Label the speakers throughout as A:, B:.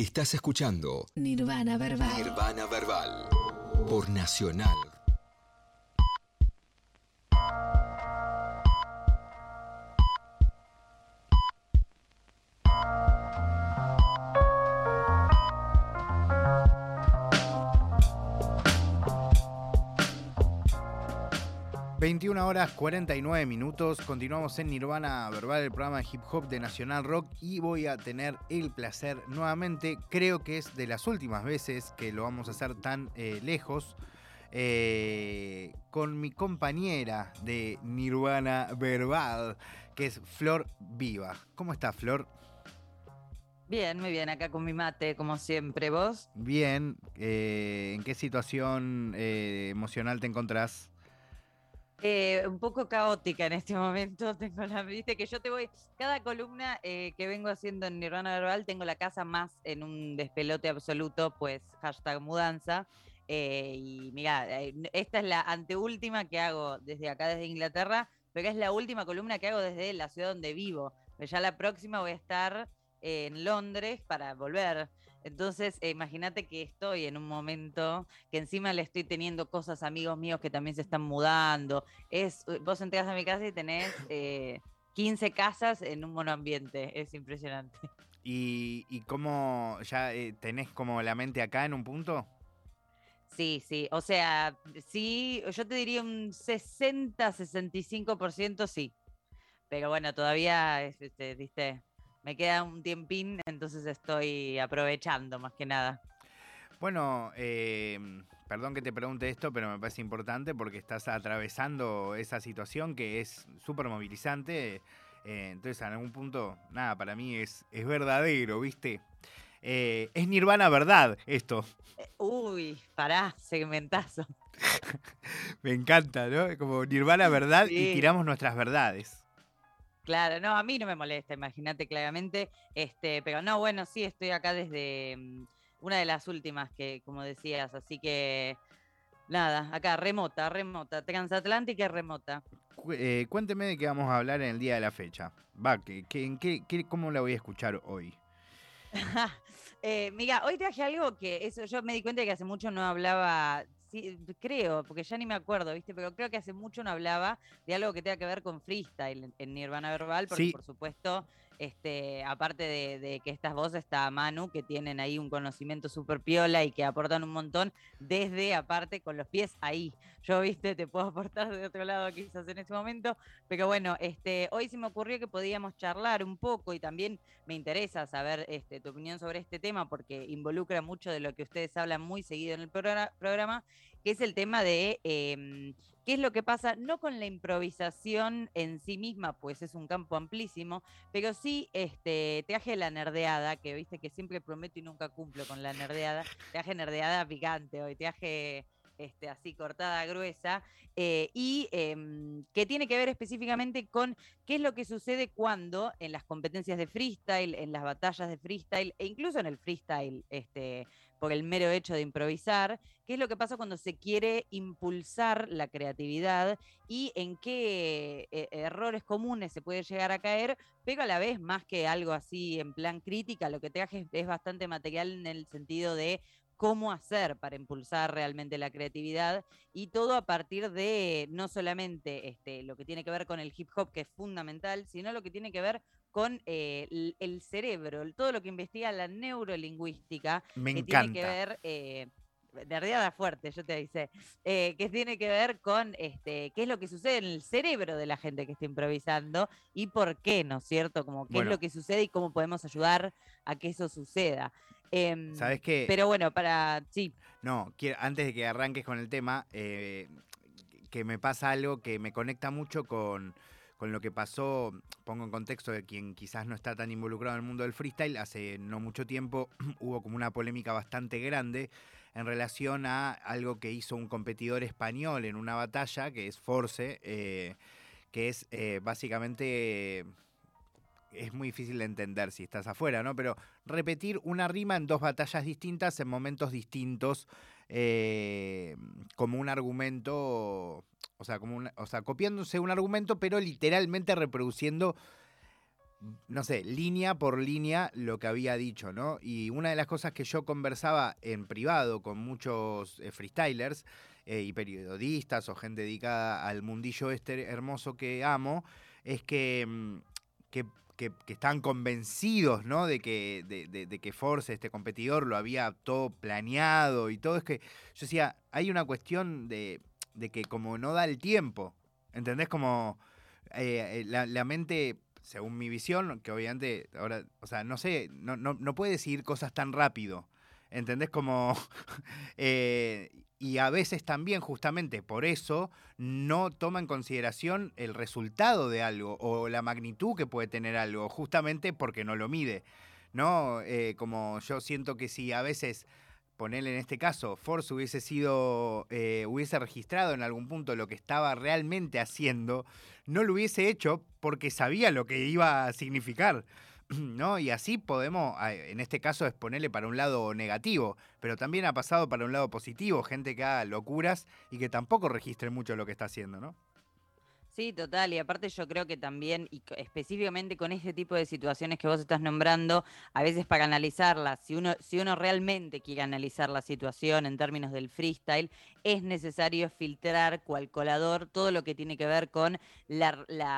A: Estás escuchando
B: Nirvana Verbal.
A: Nirvana Verbal por Nacional.
C: ...21 horas 49 minutos... ...continuamos en Nirvana Verbal... ...el programa de hip hop de Nacional Rock... ...y voy a tener el placer nuevamente... ...creo que es de las últimas veces... ...que lo vamos a hacer tan eh, lejos... eh, ...con mi compañera de Nirvana Verbal... ...que es Flor Viva... ¿Cómo está Flor?
D: Bien, muy bien, acá con mi mate, como siempre. ¿Vos?
C: Bien... eh, ¿En qué situación emocional te encontrás?
D: Eh, un poco caótica en este momento. Tengo la, viste que yo te voy, cada columna eh, que vengo haciendo en Nirvana Verbal, tengo la casa más en un despelote absoluto, pues hashtag mudanza. Eh, y mira, esta es la anteúltima que hago desde acá, desde Inglaterra, pero es la última columna que hago desde la ciudad donde vivo. Ya la próxima voy a estar en Londres para volver. Entonces, eh, imagínate que estoy en un momento que encima le estoy teniendo cosas a amigos míos que también se están mudando. Es, eh, vos entras a mi casa y tenés eh, 15 casas en un monoambiente. Es impresionante.
C: ¿Y, y cómo ya eh, tenés como la mente acá en un punto?
D: Sí, sí. O sea, sí, yo te diría un 60-65% sí. Pero bueno, todavía, es, este, viste, me queda un tiempín, entonces estoy aprovechando más que nada.
C: Bueno, eh, perdón que te pregunte esto, pero me parece importante porque estás atravesando esa situación que es súper movilizante. eh, entonces, en algún punto, nada, para mí es, es verdadero, ¿viste? Eh, es Nirvana verdad esto.
D: Eh, Uy, pará, segmentazo.
C: Me encanta, ¿no? Como Nirvana verdad y tiramos nuestras verdades.
D: Claro, no, a mí no me molesta, imagínate claramente. Este, pero no, bueno, sí, estoy acá desde mm, una de las últimas que, como decías, así que nada, acá remota, remota, transatlántica y remota.
C: Eh, cuénteme de qué vamos a hablar en el día de la fecha. Va, ¿qué, qué- en qué, qué- ¿cómo la voy a escuchar hoy?
D: Eh, mira, hoy traje algo que eso yo me di cuenta de que hace mucho no hablaba, sí, creo, porque ya ni me acuerdo, ¿viste? Pero creo que hace mucho no hablaba de algo que tenga que ver con freestyle en, Nirvana Verbal, porque
C: Sí.
D: por supuesto, este, aparte de, que estas voces está Manu, que tienen ahí un conocimiento súper piola y que aportan un montón, desde aparte con los pies ahí. Yo, viste, te puedo aportar de otro lado quizás en ese momento, pero bueno, este, hoy se me ocurrió que podíamos charlar un poco y también me interesa saber este, tu opinión sobre este tema porque involucra mucho de lo que ustedes hablan muy seguido en el progra- programa, que es el tema de em, qué es lo que pasa, no con la improvisación en sí misma, pues es un campo amplísimo, pero sí este, traje la nerdeada, que viste que siempre prometo y nunca cumplo con la nerdeada, traje nerdeada picante hoy, traje este, así cortada gruesa, eh, y em, que tiene que ver específicamente con qué es lo que sucede cuando en las competencias de freestyle, en las batallas de freestyle e incluso en el freestyle, este, por el mero hecho de improvisar, qué es lo que pasa cuando se quiere impulsar la creatividad y en qué eh, errores comunes se puede llegar a caer, pero a la vez más que algo así en plan crítica, lo que traje es, es bastante material en el sentido de cómo hacer para impulsar realmente la creatividad y todo a partir de no solamente este, lo que tiene que ver con el hip hop, que es fundamental, sino lo que tiene que ver con eh, el, el cerebro, todo lo que investiga la neurolingüística,
C: Me
D: que
C: encanta.
D: tiene que ver, eh, nerdeada fuerte, yo te dice, eh, que tiene que ver con este, qué es lo que sucede en el cerebro de la gente que está improvisando y por qué, ¿no es cierto? Como qué
C: Bueno.
D: es lo que sucede y cómo podemos ayudar a que eso suceda. Em,
C: ¿Sabes qué?
D: pero bueno, para, sí,
C: No, quiero, antes de que arranques con el tema, eh, que me pasa algo que me conecta mucho con, con lo que pasó, pongo en contexto de quien quizás no está tan involucrado en el mundo del freestyle, hace no mucho tiempo hubo como una polémica bastante grande en relación a algo que hizo un competidor español en una batalla, que es Force, eh, que es eh, básicamente... Es muy difícil de entender si estás afuera, ¿no? Pero repetir una rima en dos batallas distintas en momentos distintos eh, como un argumento, o sea, como o sea, copiándose un argumento, pero literalmente reproduciendo no sé, línea por línea lo que había dicho, ¿no? Y una de las cosas que yo conversaba en privado con muchos eh, freestylers eh, y periodistas o gente dedicada al mundillo este hermoso que amo, es que, mm, que, que- que están convencidos, ¿no? De que, de que Force, este competidor, lo había todo planeado y todo. Es que yo decía, hay una cuestión de, de que como no da el tiempo, ¿entendés? Como eh, eh, la, la mente, según mi visión, que obviamente ahora, o sea, no sé, no, no, no puede decidir cosas tan rápido. ¿Entendés? Como. eh, y a veces también, justamente por eso, no toma en consideración el resultado de algo o la magnitud que puede tener algo, justamente porque no lo mide. ¿No? Eh, como yo siento que si a veces ponerle en este caso, Force hubiese sido, eh, hubiese registrado en algún punto lo que estaba realmente haciendo, no lo hubiese hecho porque sabía lo que iba a significar. ¿No? Y así podemos, en este caso, exponerle para un lado negativo, pero también ha pasado para un lado positivo, gente que haga locuras y que tampoco registre mucho lo que está haciendo, ¿no?
D: Sí, total. Y aparte yo creo que también, y específicamente con este tipo de situaciones que vos estás nombrando, a veces para analizarlas, si uno, si uno realmente quiere analizar la situación en términos del freestyle, es necesario filtrar cual colador todo lo que tiene que ver con la,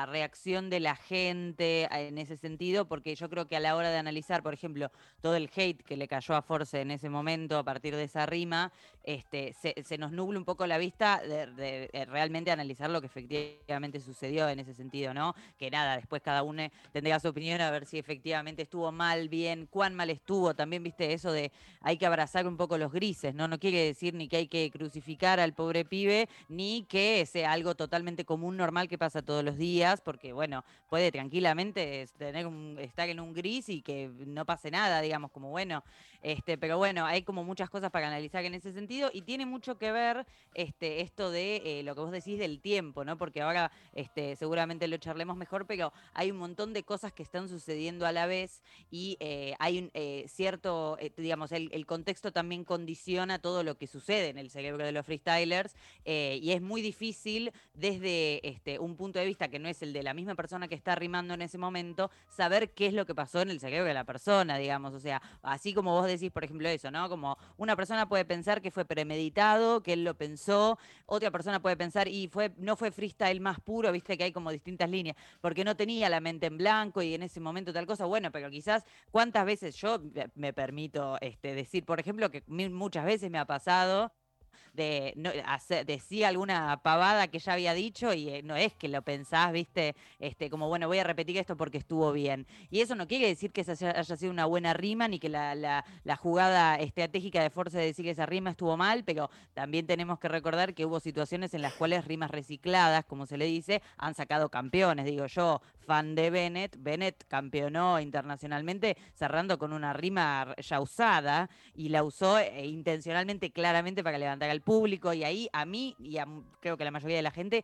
D: reacción de la gente a- en ese sentido, porque yo creo que a la hora de analizar, por ejemplo, todo el hate que le cayó a Force en ese momento a partir de esa rima, este, se, se nos nubla un poco la vista de, realmente analizar lo que efectivamente sucedió en ese sentido, ¿no? Que nada, después cada uno tendría su opinión a ver si efectivamente estuvo mal, bien, cuán mal estuvo. También viste eso de hay que abrazar un poco los grises, ¿no? No quiere decir ni que hay que crucificar al pobre pibe, ni que sea algo totalmente común, normal que pasa todos los días, porque bueno, puede tranquilamente tener un, estar en un gris y que no pase nada, digamos, como bueno, este, pero bueno, hay como muchas cosas para analizar en ese sentido y tiene mucho que ver este, esto de eh, lo que vos decís del tiempo, ¿no? Porque ahora este, seguramente lo charlemos mejor, pero hay un montón de cosas que están sucediendo a la vez y eh, hay un eh, cierto, digamos, el, contexto también condiciona todo lo que sucede en el cerebro de los freestylers y es muy difícil desde un punto de vista que no es el de la misma persona que está rimando en ese momento, saber qué es lo que pasó en el cerebro de la persona, digamos. O sea, así como vos decís, por ejemplo, eso, ¿no? Como una persona puede pensar que fue premeditado, que él lo pensó, otra persona puede pensar, y fue, no fue freestyle más puro, viste que hay como distintas líneas, porque no tenía la mente en blanco y en ese momento tal cosa, bueno, pero quizás cuántas veces yo me- permito este, decir, por ejemplo, que muchas veces me ha pasado de no, decía alguna pavada que ya había dicho y eh, no es que lo pensás, viste, este, como bueno, voy a repetir esto porque estuvo bien. Y eso no quiere decir que esa haya, sido una buena rima ni que la, la- jugada estratégica de Force de decir que esa rima estuvo mal, pero también tenemos que recordar que hubo situaciones en las cuales rimas recicladas, como se le dice, han sacado campeones. Digo yo, fan de Bennett, Bennett campeonó internacionalmente cerrando con una rima ya usada y la usó eh, intencionalmente, claramente para levantar al público. Y ahí a mí y a creo que a la mayoría de la gente,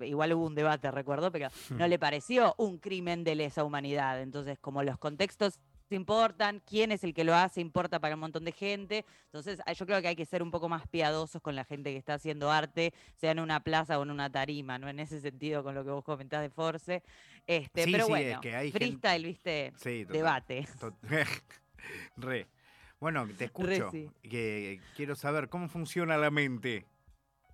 D: igual hubo un debate, recuerdo, pero no le pareció un crimen de lesa humanidad. Entonces, como los contextos importan, quién es el que lo hace importa para un montón de gente. Entonces, ah, yo creo que hay que ser un poco más piadosos con la gente que está haciendo arte, sea en una plaza o en una tarima, ¿no? En ese sentido, con lo que vos comentás de Force. Este,
C: Sí,
D: pero
C: sí, es
D: bueno,
C: que hay gente-
D: freestyle, ¿viste?
C: Sí, total.
D: Debate.
C: Re. Bueno, te escucho. Que quiero saber cómo funciona la mente.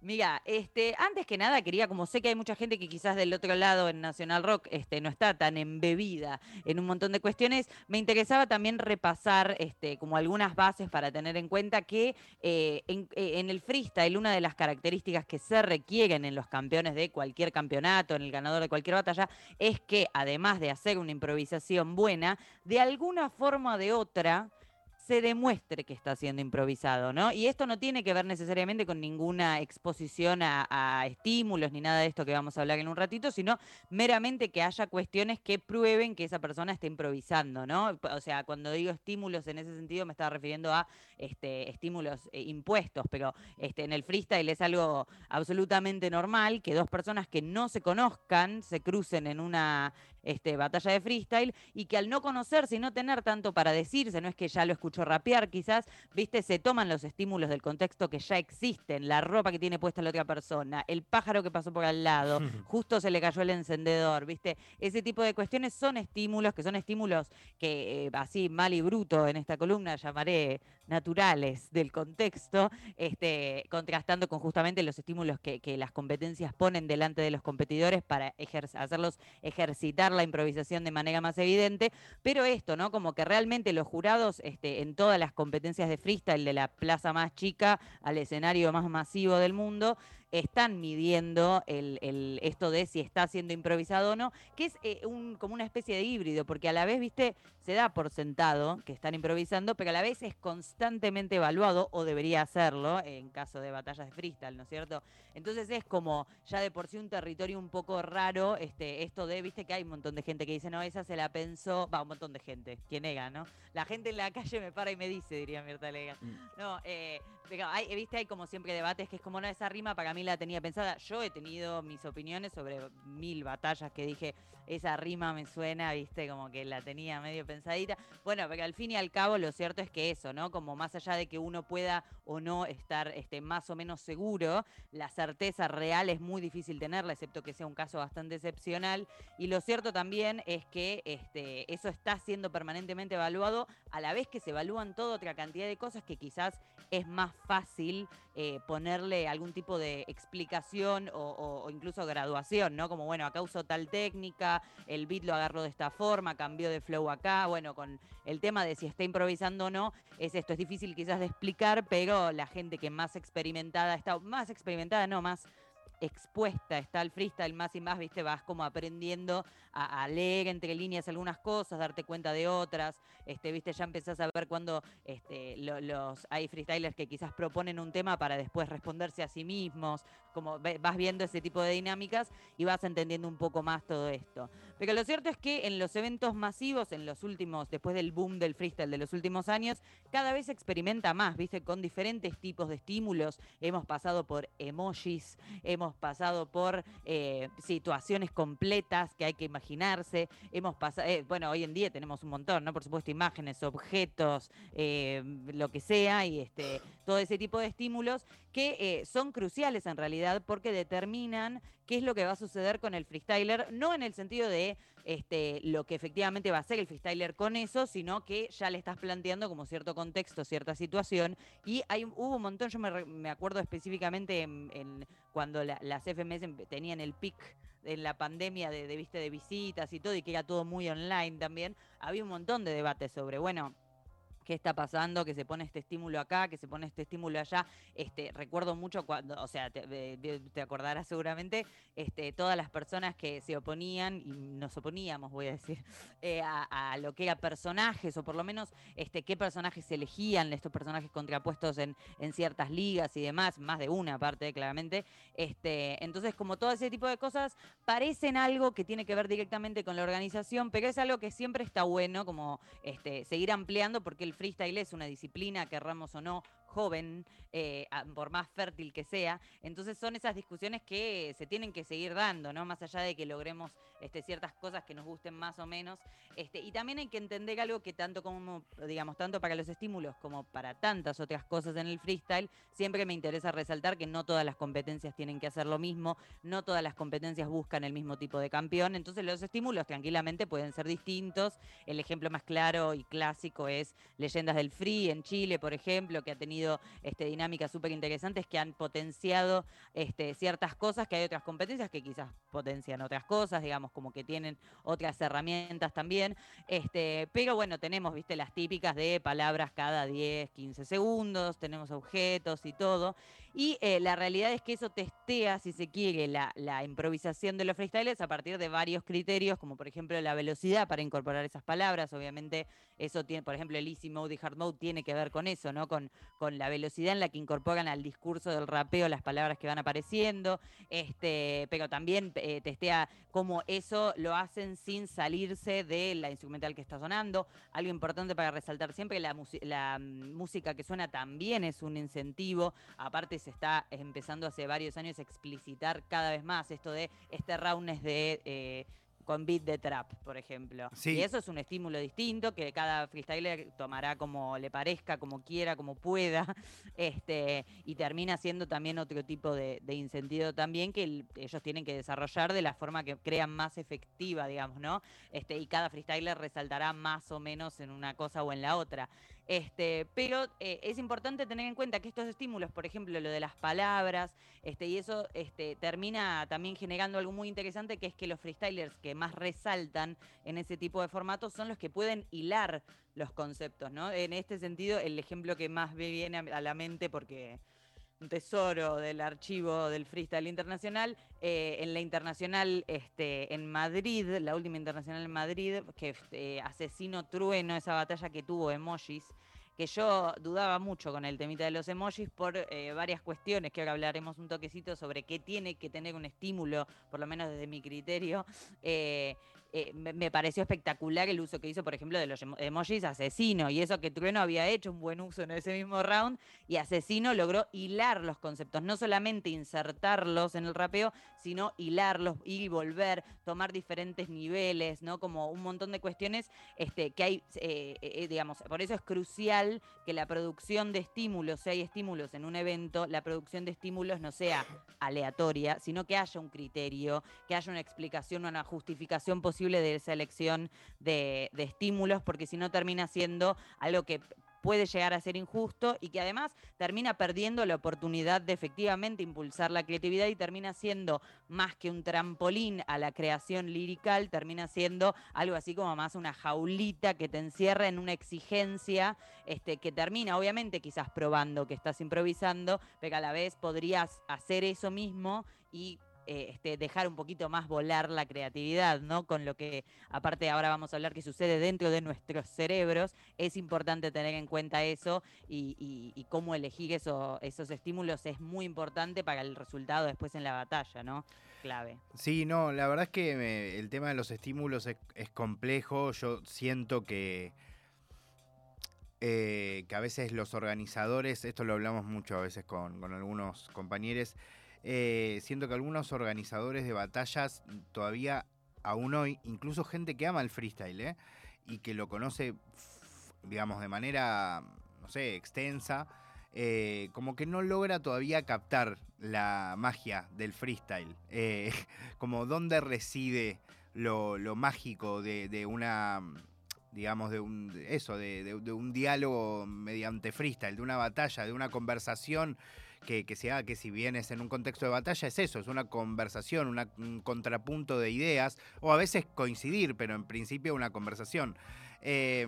D: Mira, este, antes que nada quería, como sé que hay mucha gente que quizás del otro lado en Nacional Rock este, no está tan embebida en un montón de cuestiones, me interesaba también repasar este, como algunas bases para tener en cuenta que eh, en, eh, en el freestyle una de las características que se requieren en los campeones de cualquier campeonato, en el ganador de cualquier batalla, es que además de hacer una improvisación buena, de alguna forma o de otra se demuestre que está siendo improvisado, ¿no? Y esto no tiene que ver necesariamente con ninguna exposición a, estímulos ni nada de esto que vamos a hablar en un ratito, sino meramente que haya cuestiones que prueben que esa persona está improvisando, ¿no? O sea, cuando digo estímulos en ese sentido me estaba refiriendo a este, estímulos eh, impuestos, pero este, en el freestyle es algo absolutamente normal que dos personas que no se conozcan se crucen en una este, batalla de freestyle y que al no conocerse y no tener tanto para decirse, no es que ya lo escuchó rapear quizás, viste, se toman los estímulos del contexto que ya existen, la ropa que tiene puesta la otra persona, el pájaro que pasó por al lado, justo se le cayó el encendedor, viste, ese tipo de cuestiones son estímulos, que son estímulos que eh, así mal y bruto en esta columna llamaré naturales del contexto, este, contrastando con justamente los estímulos que, las competencias ponen delante de los competidores para hacerlos ejercitar la improvisación de manera más evidente, pero esto, ¿no? Como que realmente los jurados este, en todas las competencias de freestyle, de la plaza más chica al escenario más masivo del mundo, están midiendo el, esto de si está siendo improvisado o no, que es eh, un, como una especie de híbrido, porque a la vez, viste, se da por sentado que están improvisando, pero a la vez es constantemente evaluado, o debería hacerlo, en caso de batallas de freestyle, ¿no es cierto? Entonces es como ya de por sí un territorio un poco raro, este, esto de, viste, que hay un montón de gente que dice, no, esa se la pensó, va, un montón de gente, quien ega, ¿no? La gente en la calle me para y me dice, diría Mirta Lega. Mm. No, eh, hay, viste, hay como siempre debates que es como, no, esa rima para mí la tenía pensada. Yo he tenido mis opiniones sobre mil batallas que dije, esa rima me suena, viste, como que la tenía medio pensadita. Bueno, porque al fin y al cabo lo cierto es que eso, ¿no? Como más allá de que uno pueda o no estar este, más o menos seguro, la certeza real es muy difícil tenerla, excepto que sea un caso bastante excepcional. Y lo cierto también es que este, eso está siendo permanentemente evaluado, a la vez que se evalúan toda otra cantidad de cosas que quizás es más fácil eh, ponerle algún tipo de explicación o, incluso graduación, ¿no? Como, bueno, acá uso tal técnica, el beat lo agarró de esta forma, cambió de flow acá, bueno, con el tema de si está improvisando o no, es esto, es difícil quizás de explicar, pero la gente que más experimentada está, más experimentada, no, más expuesta está al freestyle más y más, viste, vas como aprendiendo a, leer entre líneas algunas cosas, darte cuenta de otras, este, viste, ya empezás a ver cuando este, los, hay freestylers que quizás proponen un tema para después responderse a sí mismos, como vas viendo ese tipo de dinámicas y vas entendiendo un poco más todo esto. Pero lo cierto es que en los eventos masivos, en los últimos, después del boom del freestyle de los últimos años, cada vez se experimenta más, viste, con diferentes tipos de estímulos. Hemos pasado por emojis, hemos pasado por eh, situaciones completas que hay que imaginarse, hemos pasado, eh, bueno, hoy en día tenemos un montón, ¿no? Por supuesto, imágenes, objetos, eh, lo que sea, y este, todo ese tipo de estímulos que son cruciales en realidad porque determinan qué es lo que va a suceder con el freestyler, no en el sentido de este, lo que efectivamente va a hacer el freestyler con eso, sino que ya le estás planteando como cierto contexto, cierta situación. Y hay, hubo un montón, yo me, acuerdo específicamente en, cuando las FMS tenían el pic en la pandemia de, de, de visitas y todo, y que era todo muy online también, había un montón de debates sobre, bueno, qué está pasando, que se pone este estímulo acá, que se pone este estímulo allá. Este, recuerdo mucho cuando, o sea, te, acordarás seguramente, este, todas las personas que se oponían, y nos oponíamos, voy a decir, eh, a, lo que era personajes, o por lo menos este, qué personajes se elegían, estos personajes contrapuestos en, en ciertas ligas y demás, más de una parte, claramente. Este, entonces, como todo ese tipo de cosas, parecen algo que tiene que ver directamente con la organización, pero es algo que siempre está bueno, como este, seguir ampliando, porque el freestyle es una disciplina, querramos o no, joven, eh, por más fértil que sea. Entonces son esas discusiones que se tienen que seguir dando, ¿no? Más allá de que logremos este, ciertas cosas que nos gusten más o menos. Este, y también hay que entender algo que tanto como, digamos, tanto para los estímulos como para tantas otras cosas en el freestyle, siempre me interesa resaltar que no todas las competencias tienen que hacer lo mismo, no todas las competencias buscan el mismo tipo de campeón. Entonces los estímulos tranquilamente pueden ser distintos. El ejemplo más claro y clásico es Leyendas del Free en Chile, por ejemplo, que ha tenido este, dinámicas súper interesantes que han potenciado este, ciertas cosas, que hay otras competencias que quizás potencian otras cosas, digamos, como que tienen otras herramientas también. Este, pero bueno, tenemos, viste, las típicas de palabras cada 10, 15 segundos, tenemos objetos y todo. Y eh, la realidad es que eso testea, si se quiere, la, improvisación de los freestyles a partir de varios criterios, como por ejemplo la velocidad para incorporar esas palabras. Obviamente, eso tiene, por ejemplo, el easy mode y hard mode tiene que ver con eso, ¿no? Con, con la velocidad en la que incorporan al discurso del rapeo las palabras que van apareciendo. Este, pero también eh, testea cómo eso lo hacen sin salirse de la instrumental que está sonando. Algo importante para resaltar siempre, la, la mm, música que suena también es un incentivo. Aparte, se está empezando hace varios años a explicitar cada vez más esto de este roundness de... Eh, con beat de trap, por ejemplo.
C: Sí.
D: Y eso es un estímulo distinto que cada freestyler tomará como le parezca, como quiera, como pueda, este, y termina siendo también otro tipo de, de incentivo también que el- ellos tienen que desarrollar de la forma que crean más efectiva, digamos, ¿no? Este, y cada freestyler resaltará más o menos en una cosa o en la otra. Este, pero eh, es importante tener en cuenta que estos estímulos, por ejemplo, lo de las palabras, este, y eso este, termina también generando algo muy interesante, que es que los freestylers que más resaltan en ese tipo de formatos son los que pueden hilar los conceptos, ¿no? En este sentido, el ejemplo que más me viene a la mente, porque tesoro del archivo del freestyle internacional, eh, en la internacional este, en Madrid, la última internacional en Madrid, que eh, Asesino Trueno, esa batalla que tuvo emojis, que yo dudaba mucho con el temita de los emojis por eh, varias cuestiones, que ahora hablaremos un toquecito sobre qué tiene que tener un estímulo, por lo menos desde mi criterio. eh, eh, me, me pareció espectacular el uso que hizo, por ejemplo, de los emo- emojis asesino, y eso que Trueno había hecho un buen uso en ese mismo round, y Asesino logró hilar los conceptos, no solamente insertarlos en el rapeo, sino hilarlos, ir y volver, tomar diferentes niveles, ¿no? Como un montón de cuestiones este, que hay, eh, eh, digamos, por eso es crucial que la producción de estímulos, si hay estímulos en un evento, la producción de estímulos no sea aleatoria, sino que haya un criterio, que haya una explicación, una justificación posible de esa elección de, de estímulos, porque si no termina siendo algo que puede llegar a ser injusto y que además termina perdiendo la oportunidad de efectivamente impulsar la creatividad y termina siendo más que un trampolín a la creación lirical, termina siendo algo así como más una jaulita que te encierra en una exigencia este, que termina obviamente quizás probando que estás improvisando, pero a la vez podrías hacer eso mismo y eh, este, dejar un poquito más volar la creatividad, ¿no? Con lo que, aparte ahora vamos a hablar que sucede dentro de nuestros cerebros, es importante tener en cuenta eso y, cómo elegir eso- esos estímulos es muy importante para el resultado después en la batalla, ¿no? Clave.
C: Sí, no, la verdad es que el tema de los estímulos es, complejo. Yo siento que, eh, que a veces los organizadores, esto lo hablamos mucho a veces con algunos compañeros, eh, siento que algunos organizadores de batallas todavía, aún hoy, incluso gente que ama el freestyle, ¿eh? y que lo conoce, digamos, de manera, no sé, extensa, eh, como que no logra todavía captar la magia del freestyle. Como dónde reside lo, mágico de, una, digamos, de un, eso, de un diálogo mediante freestyle, de una batalla, de una conversación que, que se haga, que si bien es en un contexto de batalla, es eso, es una conversación, una- un contrapunto de ideas, o a veces coincidir, pero en principio una conversación. Eh,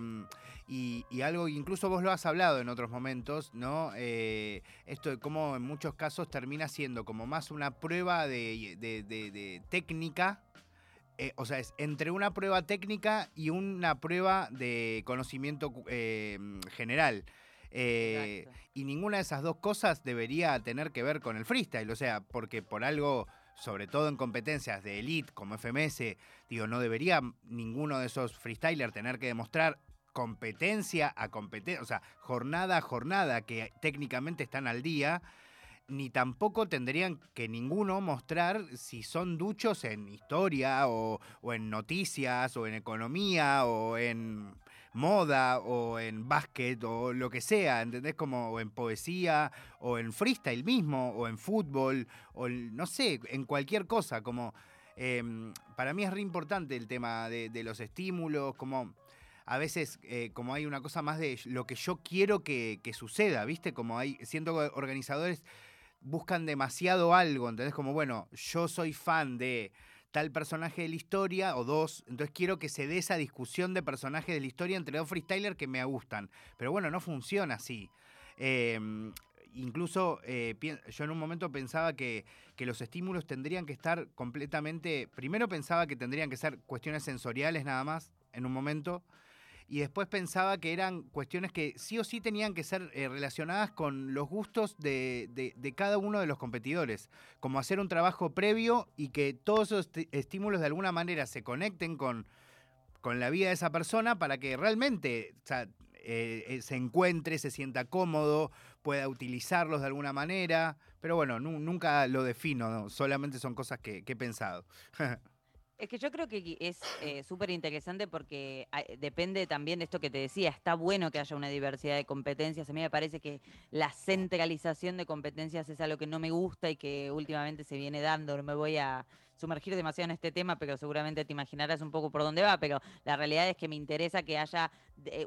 C: y, y algo, incluso vos lo has hablado en otros momentos, ¿no? Eh, esto de cómo en muchos casos termina siendo como más una prueba de, técnica. eh, o sea, es entre una prueba técnica y una prueba de conocimiento eh, general. Eh, y ninguna de esas dos cosas debería tener que ver con el freestyle. O sea, porque por algo, sobre todo en competencias de elite como FMS, digo, no debería ninguno de esos freestylers tener que demostrar competencia a competencia, o sea, jornada a jornada que técnicamente están al día, ni tampoco tendrían que ninguno mostrar si son duchos en historia o, en noticias o en economía o en moda o en básquet o lo que sea, ¿entendés? Como o en poesía o en freestyle mismo o en fútbol o no sé, en cualquier cosa, como em, para mí es re importante el tema de, los estímulos, como a veces eh, como hay una cosa más de lo que yo quiero que, que suceda, ¿viste? Como hay, siento organizadores buscan demasiado algo, ¿entendés? Como, bueno, yo soy fan de tal personaje de la historia o dos, entonces quiero que se dé esa discusión de personajes de la historia entre dos freestylers que me gustan. Pero bueno, no funciona así. Eh, incluso eh, yo en un momento pensaba que, que los estímulos tendrían que estar completamente, primero pensaba que tendrían que ser cuestiones sensoriales nada más, en un momento, y después pensaba que eran cuestiones que sí o sí tenían que ser eh, relacionadas con los gustos de, de- cada uno de los competidores, como hacer un trabajo previo y que todos esos estímulos de alguna manera se conecten con, con la vida de esa persona para que realmente eh, eh, se encuentre, se sienta cómodo, pueda utilizarlos de alguna manera. Pero bueno, nu- nunca lo defino, ¿no? solamente son cosas que he pensado.
D: Es que yo creo que es eh, súper interesante porque ah, depende también de esto que te decía. Está bueno que haya una diversidad de competencias. A mí me parece que la centralización de competencias es algo que no me gusta y que últimamente se viene dando. No me voy a sumergir demasiado en este tema, pero seguramente te imaginarás un poco por dónde va, pero la realidad es que me interesa que haya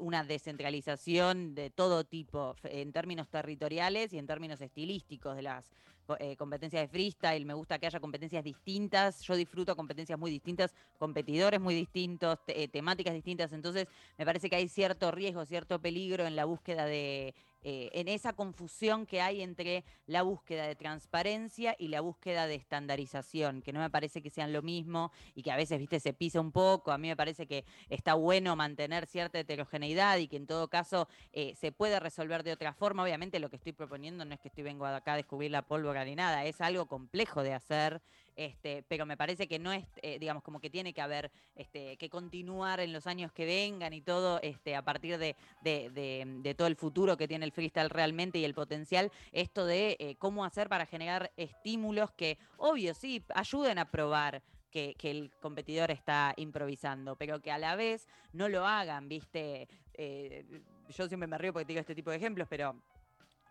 D: una descentralización de todo tipo, en términos territoriales y en términos estilísticos de las eh, competencias de freestyle, me gusta que haya competencias distintas, yo disfruto competencias muy distintas, competidores muy distintos, eh, temáticas distintas, entonces me parece que hay cierto riesgo, cierto peligro en la búsqueda de eh, en esa confusión que hay entre la búsqueda de transparencia y la búsqueda de estandarización, que no me parece que sean lo mismo y que a veces, viste, se pisa un poco. A mí me parece que está bueno mantener cierta heterogeneidad y que en todo caso eh, se puede resolver de otra forma. Obviamente lo que estoy proponiendo no es que estoy vengo acá a descubrir la pólvora ni nada, es algo complejo de hacer. Este, pero me parece que no es, eh, digamos, como que tiene que haber, este, que continuar en los años que vengan y todo, este, a partir de, todo el futuro que tiene el freestyle realmente y el potencial, esto de eh, cómo hacer para generar estímulos que, obvio, sí, ayuden a probar. Que, el competidor está improvisando, pero que a la vez no lo hagan, ¿viste? Eh, yo siempre me río porque te digo este tipo de ejemplos, pero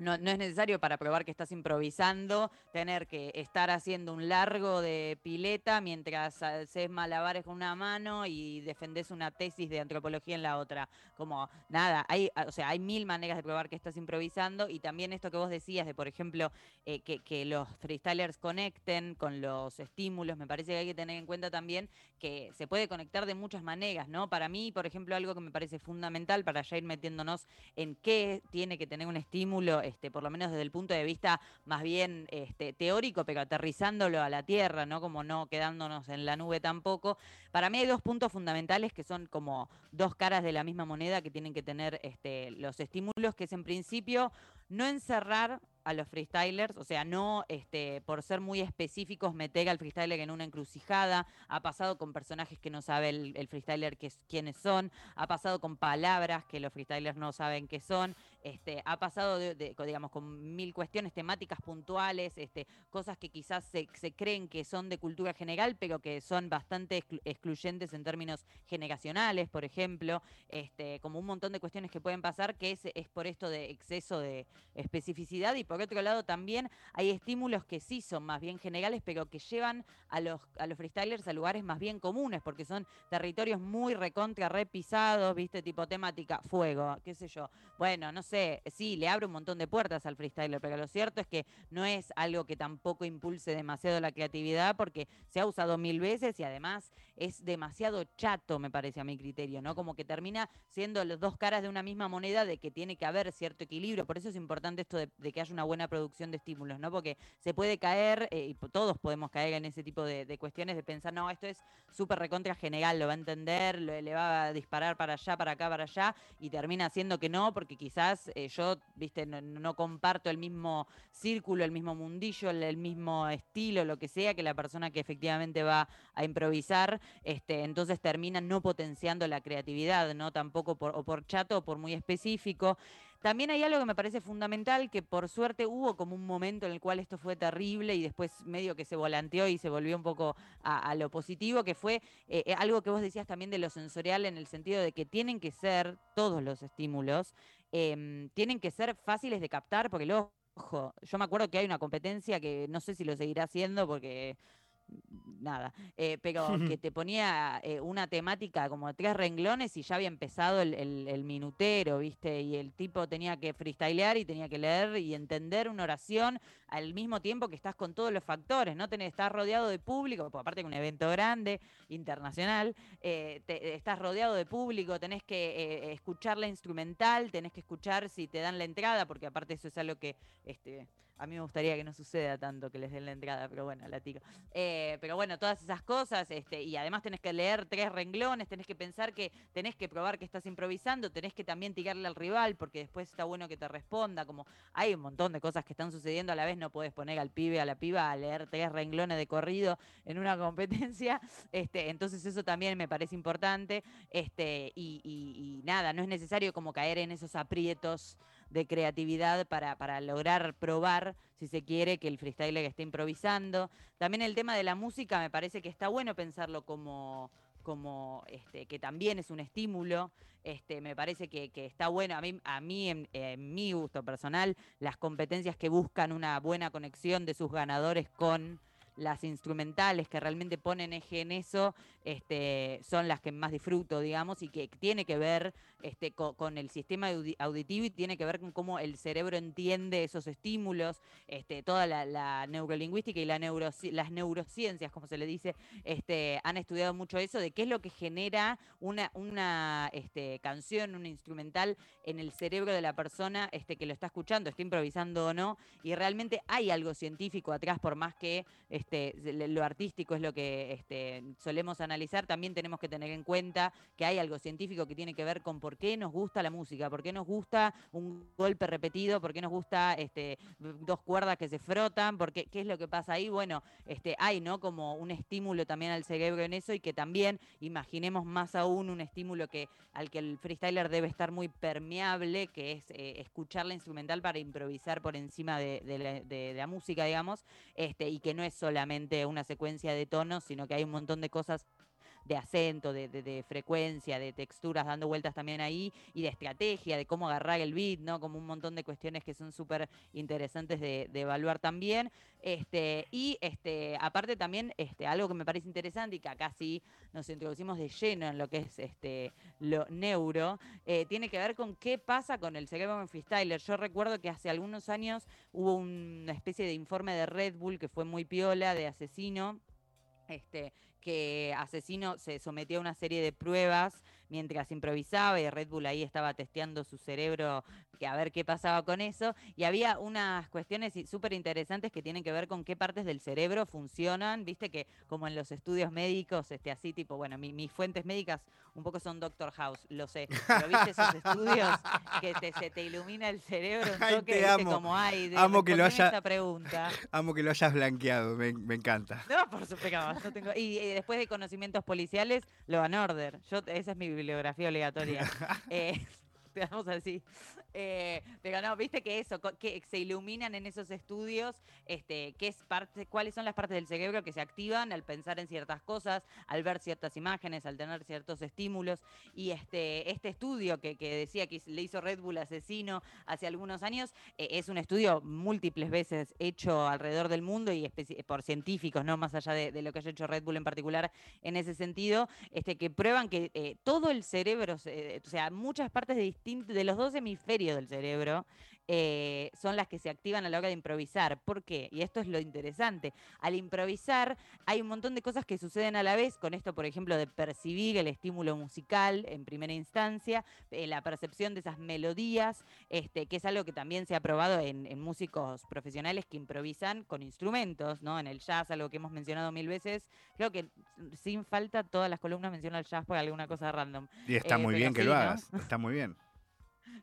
D: no, es necesario para probar que estás improvisando tener que estar haciendo un largo de pileta mientras haces malabares con una mano y defendés una tesis de antropología en la otra. Como nada, hay, o sea, hay mil maneras de probar que estás improvisando y también esto que vos decías de, por ejemplo, eh, que, que, los freestylers conecten con los estímulos, me parece que hay que tener en cuenta también que se puede conectar de muchas maneras, ¿no? Para mí, por ejemplo, algo que me parece fundamental para ya ir metiéndonos en qué tiene que tener un estímulo este, por lo menos desde el punto de vista más bien este, teórico, pero aterrizándolo a la tierra, ¿no? Como no quedándonos en la nube tampoco. Para mí hay dos puntos fundamentales que son como dos caras de la misma moneda que tienen que tener este, los estímulos, que es en principio no encerrar a los freestylers, o sea, no este, por ser muy específicos meter al freestyler en una encrucijada, ha pasado con personajes que no sabe el, freestyler quiénes son, ha pasado con palabras que los freestylers no saben qué son, este, ha pasado, digamos, con mil cuestiones temáticas puntuales, este, cosas que quizás se, creen que son de cultura general, pero que son bastante excluyentes en términos generacionales, por ejemplo, este, como un montón de cuestiones que pueden pasar, que es, es por esto de exceso de especificidad y por otro lado también hay estímulos que sí son más bien generales, pero que llevan a los, a los freestylers a lugares más bien comunes, porque son territorios muy recontra repisados, viste, tipo temática, fuego, qué sé yo. Bueno, no sé, sí, le abre un montón de puertas al freestyler, pero lo cierto es que no es algo que tampoco impulse demasiado la creatividad, porque se ha usado mil veces y además es demasiado chato, me parece a mi criterio, ¿no? Como que termina siendo las dos caras de una misma moneda de que tiene que haber cierto equilibrio. Por eso es importante esto de que haya una buena producción de estímulos, ¿no? Porque se puede caer, eh, y todos podemos caer en ese tipo de, cuestiones de pensar, no, esto es súper recontra general, lo va a entender, le va a disparar para allá, para acá, para allá, y termina siendo que no, porque quizás eh, yo, viste, no, comparto el mismo círculo, el mismo mundillo, el, mismo estilo, lo que sea, que la persona que efectivamente va a improvisar, este, entonces termina no potenciando la creatividad, ¿no? Tampoco por, o por chato o por muy específico. También hay algo que me parece fundamental, que por suerte hubo como un momento en el cual esto fue terrible y después medio que se volanteó y se volvió un poco a, lo positivo, que fue eh, eh, algo que vos decías también de lo sensorial en el sentido de que tienen que ser todos los estímulos, em, tienen que ser fáciles de captar porque el ojo, yo me acuerdo que hay una competencia que no sé si lo seguirá haciendo porque nada, eh, pero que te ponía eh, una temática como tres renglones y ya había empezado el, minutero, ¿viste? Y el tipo tenía que freestylear y tenía que leer y entender una oración al mismo tiempo que estás con todos los factores, ¿no? Tenés, estás rodeado de público, aparte de un evento grande, internacional, eh, estás rodeado de público, tenés que escuchar la instrumental, tenés que escuchar si te dan la entrada, porque aparte eso es algo que este, a mí me gustaría que no suceda tanto que les den la entrada, pero bueno, la tiro. Eh, pero bueno, todas esas cosas, este, y además tenés que leer tres renglones, tenés que pensar que tenés que probar que estás improvisando, tenés que también tirarle al rival, porque después está bueno que te responda, como hay un montón de cosas que están sucediendo a la vez, no podés poner al pibe, a la piba a leer tres renglones de corrido en una competencia, este, entonces eso también me parece importante, este, y, y nada, no es necesario como caer en esos aprietos de creatividad para, para lograr probar, si se quiere, que el freestyler esté improvisando. También el tema de la música me parece que está bueno pensarlo como como este, que también es un estímulo. Este, me parece que, que está bueno. A mí, a mí en, en, mi gusto personal, las competencias que buscan una buena conexión de sus ganadores con las instrumentales que realmente ponen eje en eso este, son las que más disfruto, digamos, y que tiene que ver este, con, el sistema auditivo y tiene que ver con cómo el cerebro entiende esos estímulos, este, toda la, neurolingüística y las neurociencias, como se le dice, este, han estudiado mucho eso, de qué es lo que genera una, canción, un instrumental en el cerebro de la persona que lo está escuchando, está improvisando o no, y realmente hay algo científico atrás, por más que lo artístico es lo que solemos analizar, también tenemos que tener en cuenta que hay algo científico que tiene que ver con qué nos gusta la música, por qué nos gusta un golpe repetido, por qué nos gusta este, dos cuerdas que se frotan, porque qué es lo que pasa ahí. Bueno, este, hay ¿no? como un estímulo también al cerebro en eso y que también imaginemos más aún un estímulo que al que el freestyler debe estar muy permeable, que es eh, escuchar la instrumental para improvisar por encima de, la, de la música, digamos, este, y que no es solamente una secuencia de tonos, sino que hay un montón de cosas de acento, de, de, frecuencia, de texturas dando vueltas también ahí y de estrategia, de cómo agarrar el beat, ¿no? Como un montón de cuestiones que son súper interesantes de, de, evaluar también. Este, y este, aparte también este, algo que me parece interesante y que acá sí nos introducimos de lleno en lo que es este, lo neuro, eh, tiene que ver con qué pasa con el cerebro en freestyler. Yo recuerdo que hace algunos años hubo una especie de informe de Red Bull que fue muy piola, de asesino, este, que Asesino se sometió a una serie de pruebas mientras improvisaba y Red Bull ahí estaba testeando su cerebro que a ver qué pasaba con eso y había unas cuestiones súper interesantes que tienen que ver con qué partes del cerebro funcionan, viste que como en los estudios médicos, este así tipo, bueno, mi, mis fuentes médicas un poco son Doctor House, lo sé, pero viste esos estudios que te, se te ilumina el cerebro un toque,
C: Ay, te
D: viste, como hay, de,
C: Amo que lo haya-
D: esa pregunta.
C: Amo que lo hayas blanqueado, me, me encanta.
D: No, por supuesto, no tengo. Y, y después de conocimientos policiales, lo van order. Yo, esa es mi bibliografía obligatoria. eh, vamos así. Eh, pero no, viste que eso, que se iluminan en esos estudios, este, qué es parte, cuáles son las partes del cerebro que se activan al pensar en ciertas cosas, al ver ciertas imágenes, al tener ciertos estímulos. Y este, este estudio que, que decía que le hizo Red Bull asesino hace algunos años, eh, es un estudio múltiples veces hecho alrededor del mundo y por científicos, no más allá de, lo que haya hecho Red Bull en particular en ese sentido, este, que prueban que eh, todo el cerebro, o sea, muchas partes de, de los dos hemisferios del cerebro eh, son las que se activan a la hora de improvisar. ¿Por qué? Y esto es lo interesante. Al improvisar hay un montón de cosas que suceden a la vez, con esto, por ejemplo, de percibir el estímulo musical en primera instancia, eh, la percepción de esas melodías, este, que es algo que también se ha probado en, en músicos profesionales que improvisan con instrumentos, ¿no? En el jazz, algo que hemos mencionado mil veces. Creo que sin falta todas las columnas mencionan el jazz por alguna cosa random.
C: Y está
D: Eh,
C: muy bien que
D: sí,
C: lo
D: ¿no?
C: hagas, está muy bien.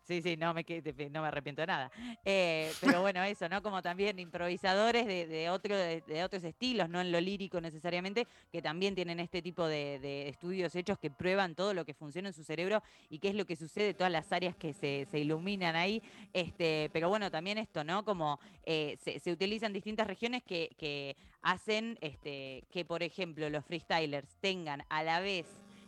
D: Sí, sí, no me, no me arrepiento de nada. Eh, pero bueno, eso, ¿no? Como también improvisadores de, de, otro, de, de otros estilos, no en lo lírico necesariamente, que también tienen este tipo de, de estudios hechos que prueban todo lo que funciona en su cerebro y qué es lo que sucede, todas las áreas que se, se iluminan ahí. Este, pero bueno, también esto, ¿no? Como eh, se, se utilizan distintas regiones que, que hacen este, que, por ejemplo, los freestylers tengan a la vez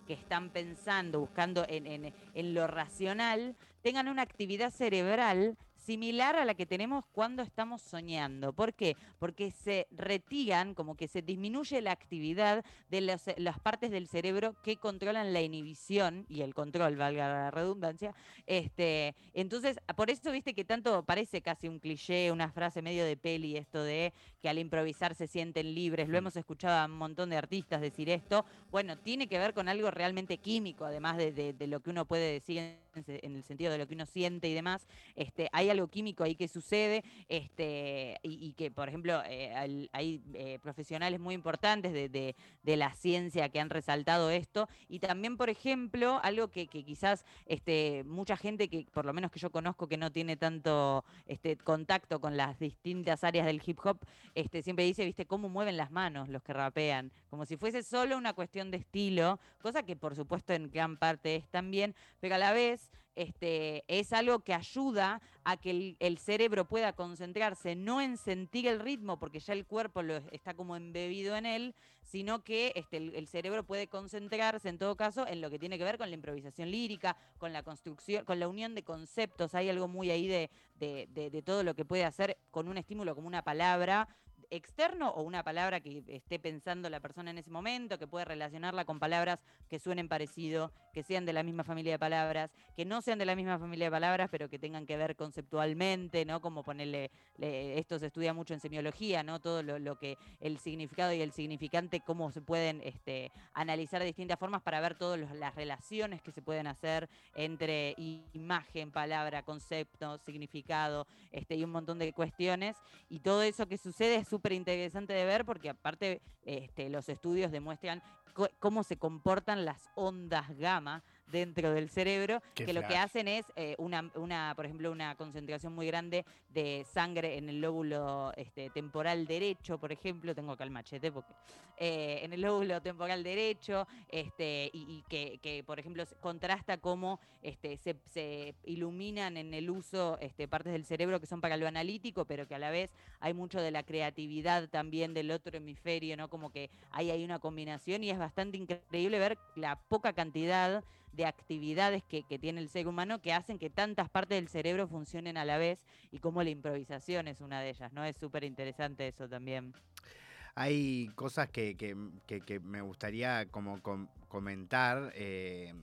D: que están pensando, buscando en, en- en lo racional, tengan una actividad cerebral similar a la que tenemos cuando estamos soñando. ¿Por qué? Porque se retiran, como que se disminuye la actividad de las, partes del cerebro que controlan la inhibición y el control, valga la redundancia. Este, entonces, por eso viste que tanto parece casi un cliché, una frase medio de peli, esto de que al improvisar se sienten libres. Lo hemos escuchado a un montón de artistas decir esto. Bueno, tiene que ver con algo realmente químico, además de, de- de lo que uno puede decir en, el sentido de lo que uno siente y demás. Este, hay algo químico ahí que sucede este, y que, por ejemplo, eh, hay eh, profesionales muy importantes de, de- la ciencia que han resaltado esto. Y también, por ejemplo, algo que, que quizás este, mucha gente que, por lo menos que yo conozco, que no tiene tanto este, contacto con las distintas áreas del hip hop, este, siempre dice, viste, cómo mueven las manos los que rapean, como si fuese solo una cuestión de estilo, cosa que por supuesto en gran parte es también, pero a la vez este, es algo que ayuda a que el, cerebro pueda concentrarse no en sentir el ritmo, porque ya el cuerpo lo está como embebido en él, sino que este, el, cerebro puede concentrarse en todo caso en lo que tiene que ver con la improvisación lírica, con la construcción, con la unión de conceptos. Hay algo muy ahí de- de- de todo lo que puede hacer con un estímulo como una palabra externo o una palabra que esté pensando la persona en ese momento, que puede relacionarla con palabras que suenen parecido, que sean de la misma familia de palabras, que no sean de la misma familia de palabras, pero que tengan que ver conceptualmente, ¿no? Como ponerle, le- esto se estudia mucho en semiología, ¿no? Todo lo, lo que el significado y el significante, cómo se pueden este, analizar de distintas formas para ver todas las relaciones que se pueden hacer entre imagen, palabra, concepto, significado, este, y un montón de cuestiones. Y todo eso que sucede es interesante de ver porque aparte este, los estudios demuestran cómo se comportan las ondas gamma dentro del cerebro,
C: Qué
D: que lo que hacen es eh, una, una, por ejemplo, una concentración muy grande de sangre en el lóbulo este, temporal derecho, por ejemplo, tengo acá el machete porque eh, en el lóbulo temporal derecho, este, y, y que, que, por ejemplo, contrasta cómo este, se, se iluminan en el uso este, partes del cerebro que son para lo analítico, pero que a la vez hay mucho de la creatividad también del otro hemisferio, ¿no? Como que ahí hay una combinación y es bastante increíble ver la poca cantidad de actividades que, que tiene el ser humano que hacen que tantas partes del cerebro funcionen a la vez y cómo la improvisación es una de ellas, ¿no? Es súper interesante eso también.
C: Hay cosas que, que- que- me gustaría como com- comentar eh,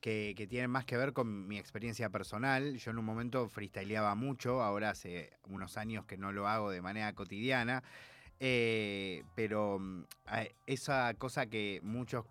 C: que, que tienen más que ver con mi experiencia personal. Yo en un momento freestyleaba mucho, ahora hace unos años que no lo hago de manera cotidiana. eh, pero mm, esa cosa que muchos,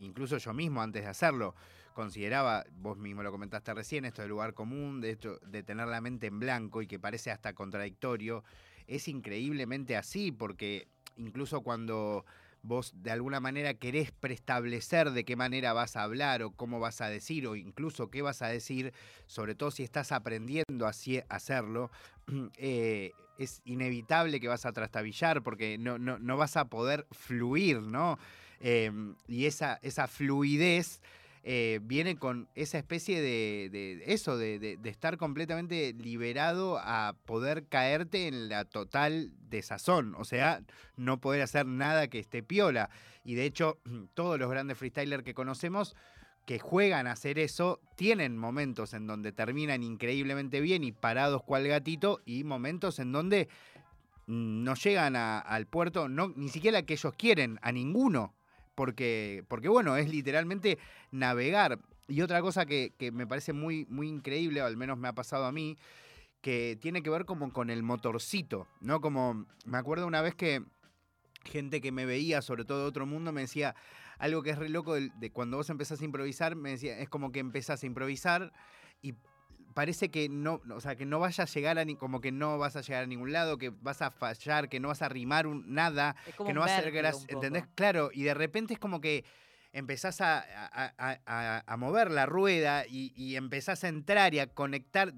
C: incluso yo mismo antes de hacerlo, consideraba, vos mismo lo comentaste recién, esto del lugar común, de, esto, de tener la mente en blanco y que parece hasta contradictorio, es increíblemente así, porque incluso cuando vos de alguna manera querés preestablecer de qué manera vas a hablar o cómo vas a decir o incluso qué vas a decir, sobre todo si estás aprendiendo a hacerlo, eh, es inevitable que vas a trastabillar porque no, no, no vas a poder fluir, ¿no? Eh, y esa, esa fluidez eh, viene con esa especie de, eso, de, estar completamente liberado a poder caerte en la total desazón. O sea, no poder hacer nada que esté piola. Y de hecho, todos los grandes freestylers que conocemos que juegan a hacer eso tienen momentos en donde terminan increíblemente bien y parados cual gatito y momentos en donde mm, no llegan al puerto, no, ni siquiera que ellos quieren, a ninguno. Porque, porque bueno, es literalmente navegar. Y otra cosa que, que me parece muy, muy increíble, o al menos me ha pasado a mí, que tiene que ver como con el motorcito, ¿no? Como me acuerdo una vez que gente que me veía, sobre todo de otro mundo, me decía algo que es re loco de, de cuando vos empezás a improvisar, me decía, es como que empezás a improvisar y parece que no, o sea, que no vaya a llegar a ni, como que no vas a llegar a ningún lado, que vas a fallar, que no vas a rimar un- nada,
D: Es como
C: que no va a ser
D: poco.
C: ¿entendés? Claro, y de repente es como que empezás a, a- a- a- a mover la rueda y, y empezás a entrar y a conectar,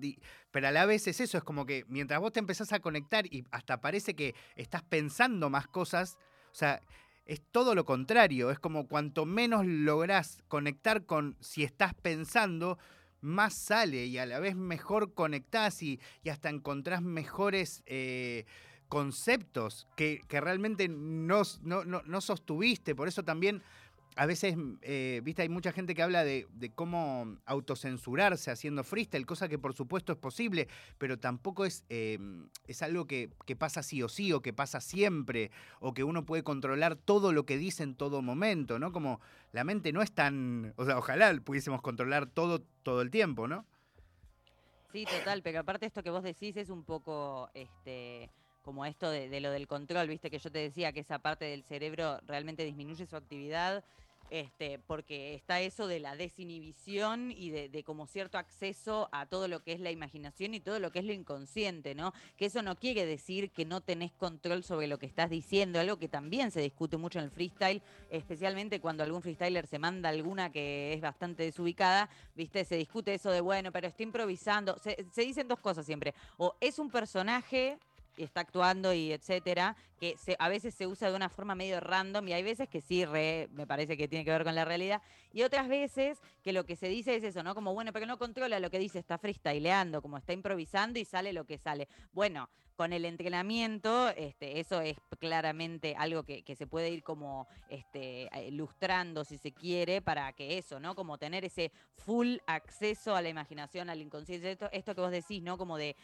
C: pero a la vez es eso, es como que mientras vos te empezás a conectar y hasta parece que estás pensando más cosas, o sea, es todo lo contrario, es como cuanto menos lográs conectar con si estás pensando, más sale y a la vez mejor conectás y, y hasta encontrás mejores eh, conceptos que, que realmente no, no, no- no sostuviste. Por eso también a veces, eh, viste, hay mucha gente que habla de, de cómo autocensurarse haciendo freestyle, cosa que por supuesto es posible, pero tampoco es, eh, es algo que, que pasa sí o sí, o que pasa siempre, o que uno puede controlar todo lo que dice en todo momento, ¿no? Como la mente no es tan, o sea, ojalá pudiésemos controlar todo todo el tiempo, ¿no?
D: Sí, total, pero aparte esto que vos decís es un poco este como esto de, de lo del control, viste que yo te decía que esa parte del cerebro realmente disminuye su actividad, este, porque está eso de la desinhibición y de, como cierto acceso a todo lo que es la imaginación y todo lo que es lo inconsciente, ¿no? Que eso no quiere decir que no tenés control sobre lo que estás diciendo, algo que también se discute mucho en el freestyle, especialmente cuando algún freestyler se manda alguna que es bastante desubicada, ¿viste? Se discute eso de, bueno, pero está improvisando. Se dicen dos cosas siempre. O es un personaje está actuando y etcétera, que a veces se usa de una forma medio random y hay veces que sí, re, me parece que tiene que ver con la realidad, y otras veces que lo que se dice es eso, ¿no? Como, bueno, pero no controla lo que dice, está freestyleando, como está improvisando y sale lo que sale. Bueno, con el entrenamiento, este, eso es claramente algo que, que, se puede ir como este, ilustrando, si se quiere, para que eso, ¿no? Como tener ese full acceso a la imaginación, al inconsciente. Esto, esto que vos decís, ¿no? Como de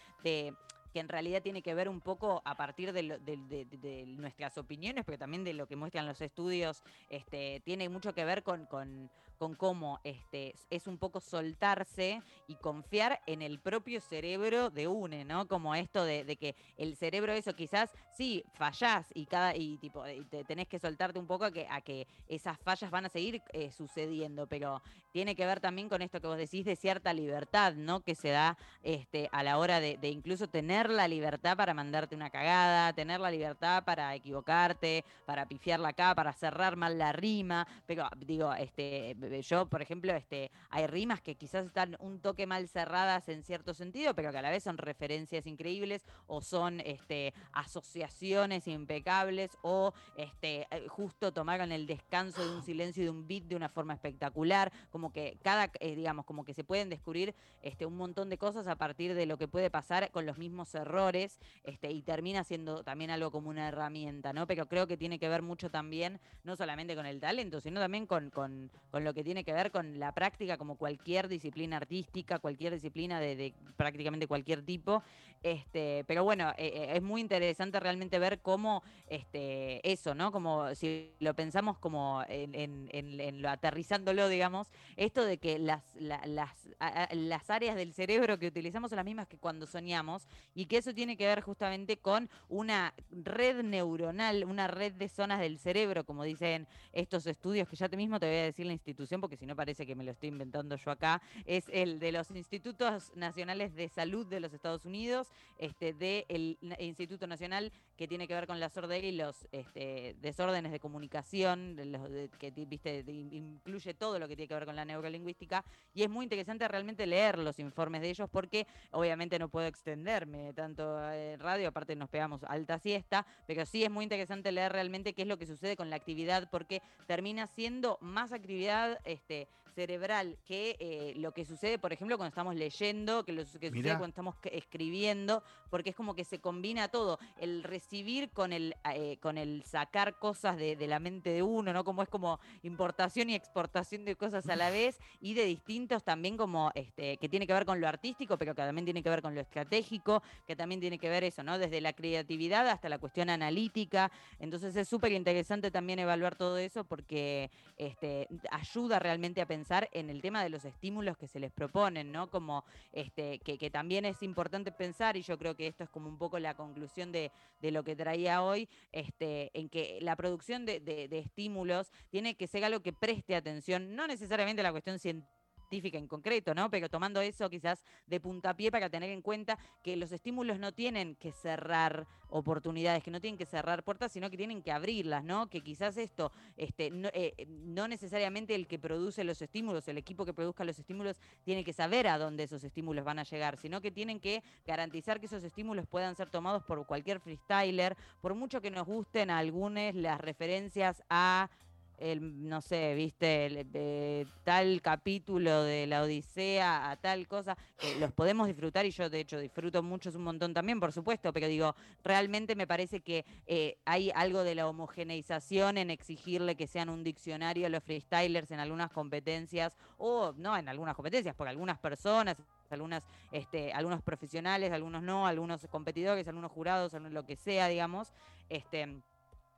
D: que en realidad tiene que ver un poco a partir de, lo, de, nuestras opiniones, pero también de lo que muestran los estudios, este, tiene mucho que ver con con cómo este, es un poco soltarse y confiar en el propio cerebro de UNE, ¿no? Como esto de, que el cerebro, eso quizás, sí, fallás y cada, y tipo, te tenés que soltarte un poco a que, a que esas fallas van a seguir eh, sucediendo, pero tiene que ver también con esto que vos decís de cierta libertad, ¿no? Que se da este, a la hora de, de incluso tener la libertad para mandarte una cagada, tener la libertad para equivocarte, para pifiarla acá, para cerrar mal la rima, pero digo, este yo, por ejemplo, este, hay rimas que quizás están un toque mal cerradas en cierto sentido, pero que a la vez son referencias increíbles o son este, asociaciones impecables o este, eh, justo tomaron el descanso de un silencio y de un beat de una forma espectacular, como que cada, eh, digamos, como que se pueden descubrir este, un montón de cosas a partir de lo que puede pasar con los mismos errores este, y termina siendo también algo como una herramienta, ¿no? Pero creo que tiene que ver mucho también, no solamente con el talento, sino también con, con, con que tiene que ver con la práctica como cualquier disciplina artística, cualquier disciplina de, prácticamente cualquier tipo. Este, pero bueno, eh, eh, es muy interesante realmente ver cómo este, eso, ¿no? Como si lo pensamos como en, lo aterrizándolo, digamos, esto de que las, la, las, las áreas del cerebro que utilizamos son las mismas que cuando soñamos y que eso tiene que ver justamente con una red neuronal, una red de zonas del cerebro, como dicen estos estudios, que ya te mismo te voy a decir la institución porque si no parece que me lo estoy inventando yo acá, es el de los Institutos Nacionales de Salud de los Estados Unidos, este, del Instituto Nacional que tiene que ver con la sordera y los este, desórdenes de comunicación, que viste, incluye todo lo que tiene que ver con la neurolingüística, y es muy interesante realmente leer los informes de ellos porque obviamente no puedo extenderme tanto en radio, aparte nos pegamos alta siesta, pero sí es muy interesante leer realmente qué es lo que sucede con la actividad porque termina siendo más actividad este, cerebral que eh, lo que sucede, por ejemplo, cuando estamos leyendo, que lo que sucede cuando estamos escribiendo, porque es como que se combina todo, el recibir con el, eh, con el sacar cosas de, de, la mente de uno, ¿no? Como es como importación y exportación de cosas a la vez y de distintos también como, este, que tiene que ver con lo artístico, pero que también tiene que ver con lo estratégico, que también tiene que ver eso, ¿no? Desde la creatividad hasta la cuestión analítica. Entonces es súper interesante también evaluar todo eso porque este, ayuda realmente a pensar en el tema de los estímulos que se les proponen, ¿no? Como este, que, también es importante pensar, y yo creo que esto es como un poco la conclusión de, de lo que traía hoy, este, en que la producción de, de, de estímulos tiene que ser algo que preste atención, no necesariamente a la cuestión científica, en concreto, ¿no? Pero tomando eso quizás de puntapié para tener en cuenta que los estímulos no tienen que cerrar oportunidades, que no tienen que cerrar puertas, sino que tienen que abrirlas, ¿no? Que quizás esto, este, no, eh, no necesariamente el que produce los estímulos, el equipo que produzca los estímulos, tiene que saber a dónde esos estímulos van a llegar, sino que tienen que garantizar que esos estímulos puedan ser tomados por cualquier freestyler, por mucho que nos gusten a algunos las referencias a el, no sé, viste, el, tal capítulo de la Odisea a tal cosa, que los podemos disfrutar y yo de hecho disfruto mucho, es un montón también, por supuesto, pero digo, realmente me parece que eh, hay algo de la homogeneización en exigirle que sean un diccionario a los freestylers en algunas competencias, o no en algunas competencias, porque algunas personas algunas, este, algunos profesionales, algunos no, algunos competidores, algunos jurados, lo que sea, digamos, este,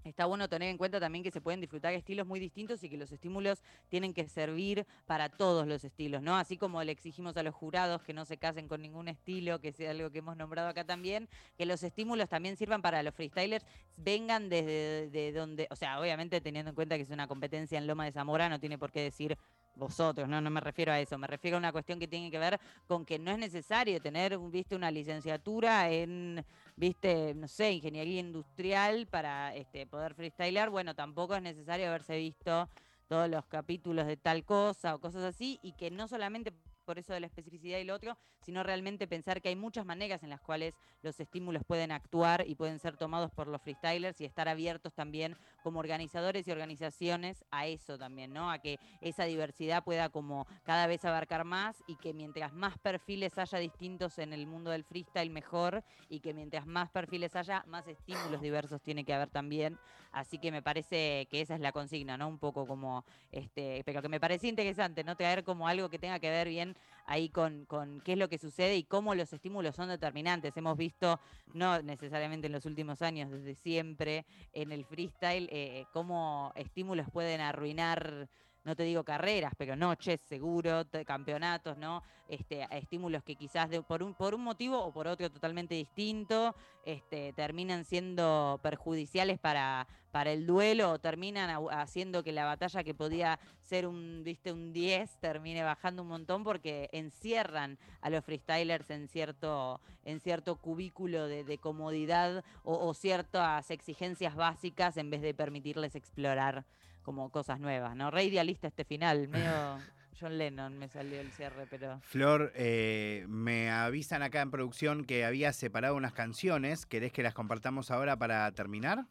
D: Está bueno tener en cuenta también que se pueden disfrutar estilos muy distintos y que los estímulos tienen que servir para todos los estilos, ¿no? Así como le exigimos a los jurados que no se casen con ningún estilo, que sea algo que hemos nombrado acá también, que los estímulos también sirvan para los freestylers, vengan desde de donde, o sea, obviamente teniendo en cuenta que es una competencia en Loma de Zamora, no tiene por qué decir vosotros, no, no me refiero a eso, me refiero a una cuestión que tiene que ver con que no es necesario tener, viste, una licenciatura en, viste, no sé, ingeniería industrial para este, poder freestylear, bueno, tampoco es necesario haberse visto todos los capítulos de tal cosa o cosas así, y que no solamente por eso de la especificidad y lo otro, sino realmente pensar que hay muchas maneras en las cuales los estímulos pueden actuar y pueden ser tomados por los freestylers y estar abiertos también como organizadores y organizaciones a eso también, ¿no? A que esa diversidad pueda como cada vez abarcar más y que mientras más perfiles haya distintos en el mundo del freestyle mejor y que mientras más perfiles haya, más estímulos diversos tiene que haber también. Así que me parece que esa es la consigna, ¿no? Un poco como, este, pero que me parecía interesante, ¿no? Traer como algo que tenga que ver bien ahí con, con qué es lo que sucede y cómo los estímulos son determinantes. Hemos visto, no necesariamente en los últimos años, desde siempre en el freestyle, eh, cómo estímulos pueden arruinar no te digo carreras, pero noches, seguro, campeonatos, ¿no? Este, estímulos que quizás de, por, un, por un motivo o por otro totalmente distinto este, terminan siendo perjudiciales para, para el duelo o terminan haciendo que la batalla que podía ser un, ¿viste? un 10 termine bajando un montón porque encierran a los freestylers en cierto, en cierto cubículo de, comodidad o, o ciertas exigencias básicas en vez de permitirles explorar como cosas nuevas, ¿no? Re idealista este final, medio John Lennon me salió el cierre, pero...
C: Flor, eh, me avisan acá en producción que había separado unas canciones, ¿querés que las compartamos ahora para terminar?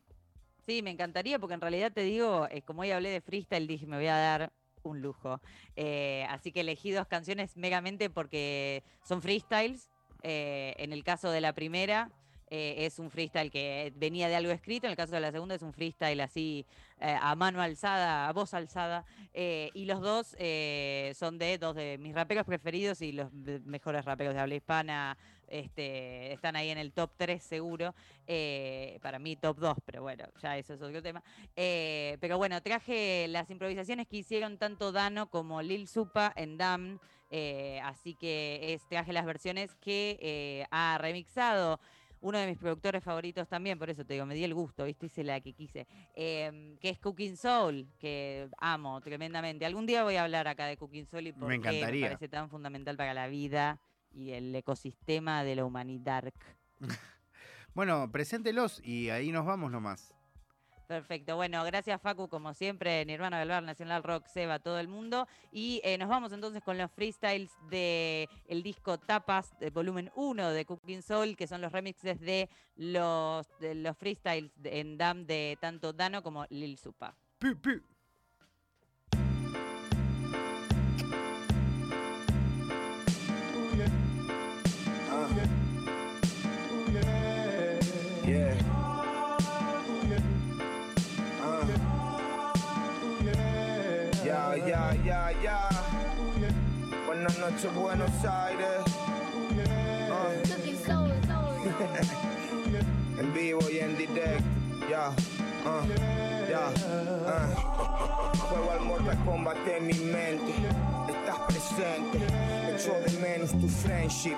D: Sí, me encantaría, porque en realidad te digo, eh, como hoy hablé de freestyle, dije, me voy a dar un lujo. Eh, así que elegí dos canciones megamente porque son freestyles. en el caso de la primera, eh, es un freestyle que venía de algo escrito, en el caso de la segunda es un freestyle así eh, a mano alzada, a voz alzada, eh, y los dos son de dos de mis raperos preferidos y los mejores raperos de habla hispana. Este, están ahí en el top 3 seguro, para mí top 2, pero bueno, ya eso es otro tema. pero bueno, traje las improvisaciones que hicieron tanto Dano como Lil Supa en Dam, así que traje las versiones que ha remixado uno de mis productores favoritos también, por eso te digo, me di el gusto, ¿viste? Hice la que quise, em, que es Cooking Soul, que amo tremendamente. Algún día voy a hablar acá de Cooking Soul y por qué me parece tan fundamental para la vida y el ecosistema de la humanidad.
C: bueno, preséntelos y ahí nos vamos nomás.
D: Perfecto. Bueno, gracias Facu, como siempre, Nirvana del Bar, Nacional Rock, Seba, todo el mundo. Y eh, nos vamos entonces con los freestyles del el disco Tapas, de volumen 1 de Cooking Soul, que son los remixes de los, los freestyles en DAM de tanto Dano como Lil Supa.
B: Ya, ya. Buenas noches, Buenos Aires. Uh. en vivo y en directo, ya. Uh, ya, uh. Juego al Mortal Kombat en mi mente. Estás presente, echo de menos tu friendship.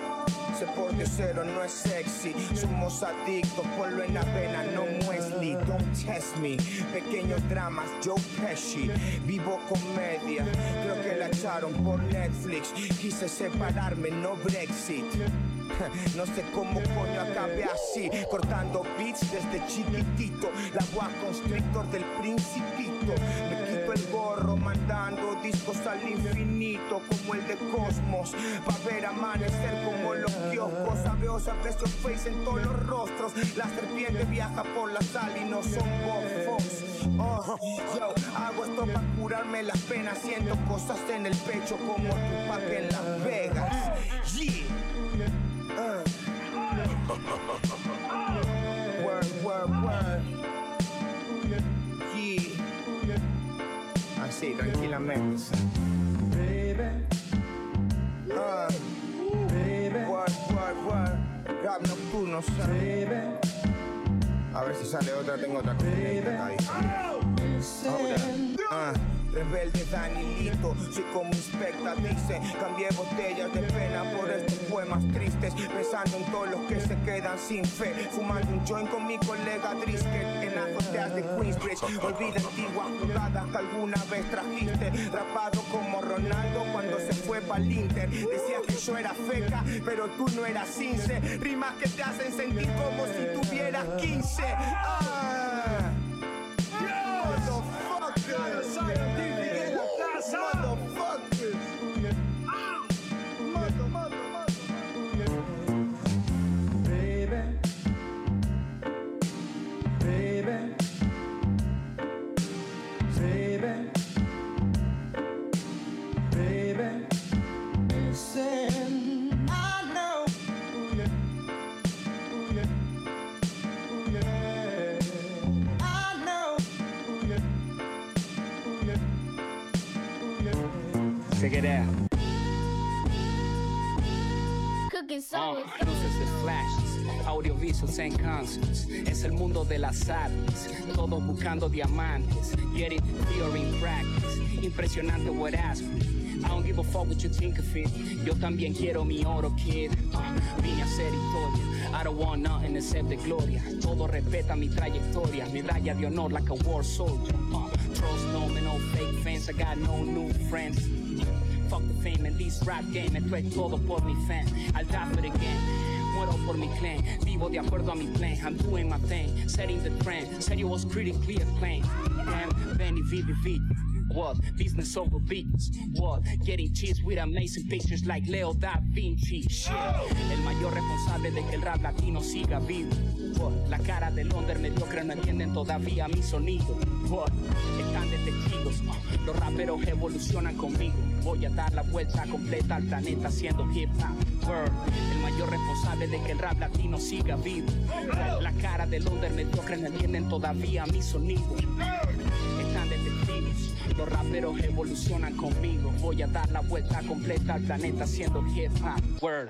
B: Se porte cero no es sexy. Somos adictos, ponlo en la pena, no Wesley. Don't test me. Pequeños dramas, Joe Pesci. Vivo comedia, creo que la echaron por Netflix. Quise separarme, no Brexit. No sé cómo coño acabé así, cortando beats desde chiquitito. La voz constrictor del principito. Me quito el gorro mandando discos al infinito, como el de Cosmos. Pa' ver amanecer como los kioscos. Sabeos a precio face en todos los rostros. La serpiente viaja por la sal y no son bofos. Oh, yo hago esto para curarme las penas. Siento cosas en el pecho como Tupac en Las Vegas. Yeah. Word, word. Así, tranquilamente. Baby. Uh. Baby. Baby. A ver si sale otra, tengo otra. Uh. Rebelde Danilito, soy como inspecta, dice Cambié botellas de pena por estos poemas tristes Pensando en todos los que se quedan sin fe Fumando un joint con mi colega Drisket En azoteas de Queensbridge. Olvida antiguas jugadas que alguna vez trajiste Rapado como Ronaldo cuando se fue pa'l Inter. Decías que yo era feca, pero tú no eras cince Rimas que te hacen sentir como si tuvieras 15 ah.
E: Soul.
F: luces de flashes, audiovisuals and concerts. Es el mundo de las artes, todos buscando diamantes. Get it, theory in practice. Impresionante what me. I don't give a fuck what you think of it. Yo también quiero mi oro, kid. Ah, vine a hacer historia. I don't want nothing except the gloria. Todo respeta mi trayectoria. Medalla de honor like a war soldier. Ah, trust no man, no fake fans. I got no new friends. Fuck the fame and this rap game, esto es todo por mi fan. I'll die for the game. Muero por mi clan, vivo de acuerdo a mi plan. I'm doing my thing, setting the trend. Said you was critically acclaimed. Damn, Benny VVV. Business over beats. What? Getting cheese with amazing pictures like Leo da Vinci. Shit. El mayor responsable de que el rap latino siga vivo. La cara del under mediocre no entienden todavía mi sonido. What? Están de testigos. Uh, Los raperos evolucionan conmigo. Voy a dar la vuelta completa al planeta haciendo hip hop. El mayor responsable de que el rap latino siga vivo. La cara del under mediocre no entienden todavía mi sonido. Los raperos evolucionan conmigo. Voy a dar la vuelta completa al planeta haciendo hip hop. Word.